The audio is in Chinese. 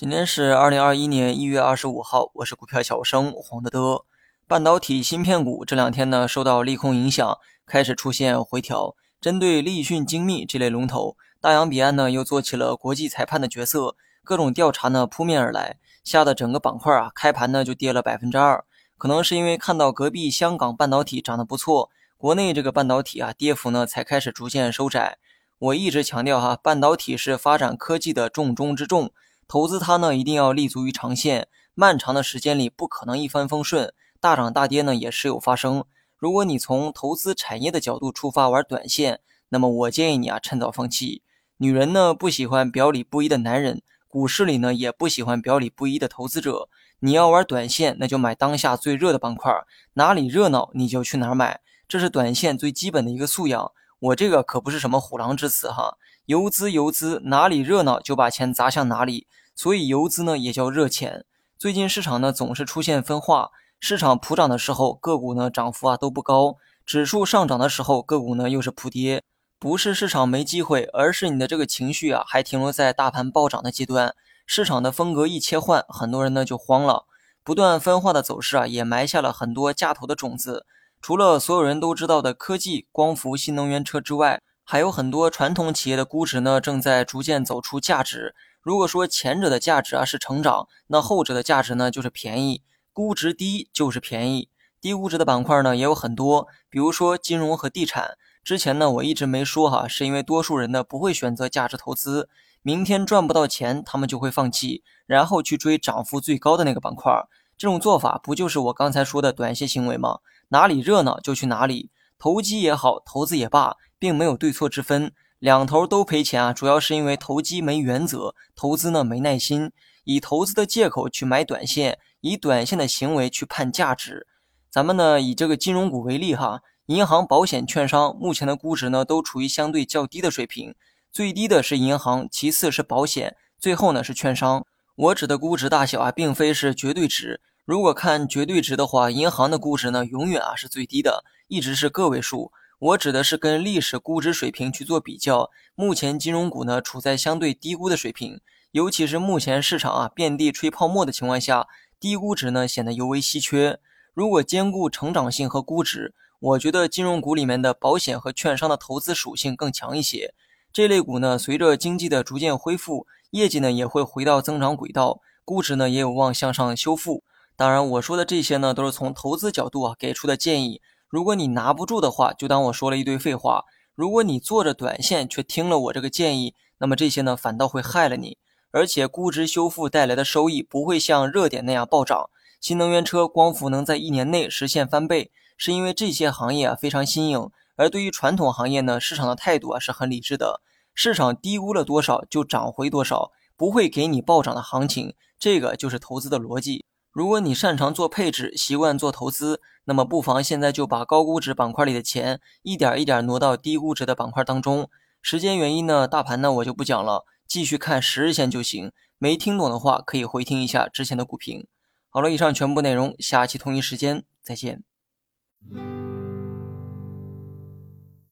今天是二零二一年一月二十五号，我是股票小生黄德德。半导体芯片股这两天呢，受到利空影响，开始出现回调。针对立讯精密这类龙头，大洋彼岸呢又做起了国际裁判的角色，各种调查呢扑面而来，吓得整个板块啊开盘呢就跌了百分之二。可能是因为看到隔壁香港半导体涨得不错，国内这个半导体啊跌幅呢才开始逐渐收窄。我一直强调哈，半导体是发展科技的重中之重。投资它呢，一定要立足于长线，漫长的时间里不可能一帆风顺，大涨大跌呢也时有发生。如果你从投资产业的角度出发玩短线，那么我建议你啊趁早放弃。女人呢不喜欢表里不一的男人，股市里呢也不喜欢表里不一的投资者。你要玩短线，那就买当下最热的板块，哪里热闹你就去哪儿买，这是短线最基本的一个素养。我这个可不是什么虎狼之词哈，游资游资，哪里热闹就把钱砸向哪里。所以游资呢也叫热钱。最近市场呢总是出现分化，市场普涨的时候个股呢涨幅啊都不高，指数上涨的时候个股呢又是普跌。不是市场没机会，而是你的这个情绪啊还停留在大盘暴涨的阶段。市场的风格一切换，很多人呢就慌了。不断分化的走势啊也埋下了很多价投的种子。除了所有人都知道的科技、光伏、新能源车之外，还有很多传统企业的估值呢正在逐渐走出价值。如果说前者的价值啊是成长，那后者的价值呢就是便宜，估值低就是便宜。低估值的板块呢也有很多，比如说金融和地产。之前呢我一直没说哈，是因为多数人呢不会选择价值投资，明天赚不到钱，他们就会放弃，然后去追涨幅最高的那个板块。这种做法不就是我刚才说的短线行为吗？哪里热闹就去哪里，投机也好，投资也罢，并没有对错之分。两头都赔钱啊，主要是因为投机没原则，投资呢没耐心，以投资的借口去买短线，以短线的行为去判价值。咱们呢以这个金融股为例哈，银行、保险、券商目前的估值呢都处于相对较低的水平，最低的是银行，其次是保险，最后呢是券商。我指的估值大小啊，并非是绝对值。如果看绝对值的话，银行的估值呢永远啊是最低的，一直是个位数。我指的是跟历史估值水平去做比较，目前金融股呢处在相对低估的水平，尤其是目前市场啊遍地吹泡沫的情况下，低估值呢显得尤为稀缺。如果兼顾成长性和估值，我觉得金融股里面的保险和券商的投资属性更强一些。这类股呢，随着经济的逐渐恢复，业绩呢也会回到增长轨道，估值呢也有望向上修复。当然，我说的这些呢都是从投资角度啊给出的建议。如果你拿不住的话，就当我说了一堆废话。如果你做着短线却听了我这个建议，那么这些呢反倒会害了你。而且估值修复带来的收益不会像热点那样暴涨。新能源车、光伏能在一年内实现翻倍，是因为这些行业啊非常新颖。而对于传统行业呢，市场的态度啊是很理智的。市场低估了多少就涨回多少，不会给你暴涨的行情。这个就是投资的逻辑。如果你擅长做配置，习惯做投资，那么不妨现在就把高估值板块里的钱一点一点挪到低估值的板块当中。时间原因呢，大盘呢我就不讲了，继续看十日线就行。没听懂的话，可以回听一下之前的股评。好了，以上全部内容，下期同一时间再见。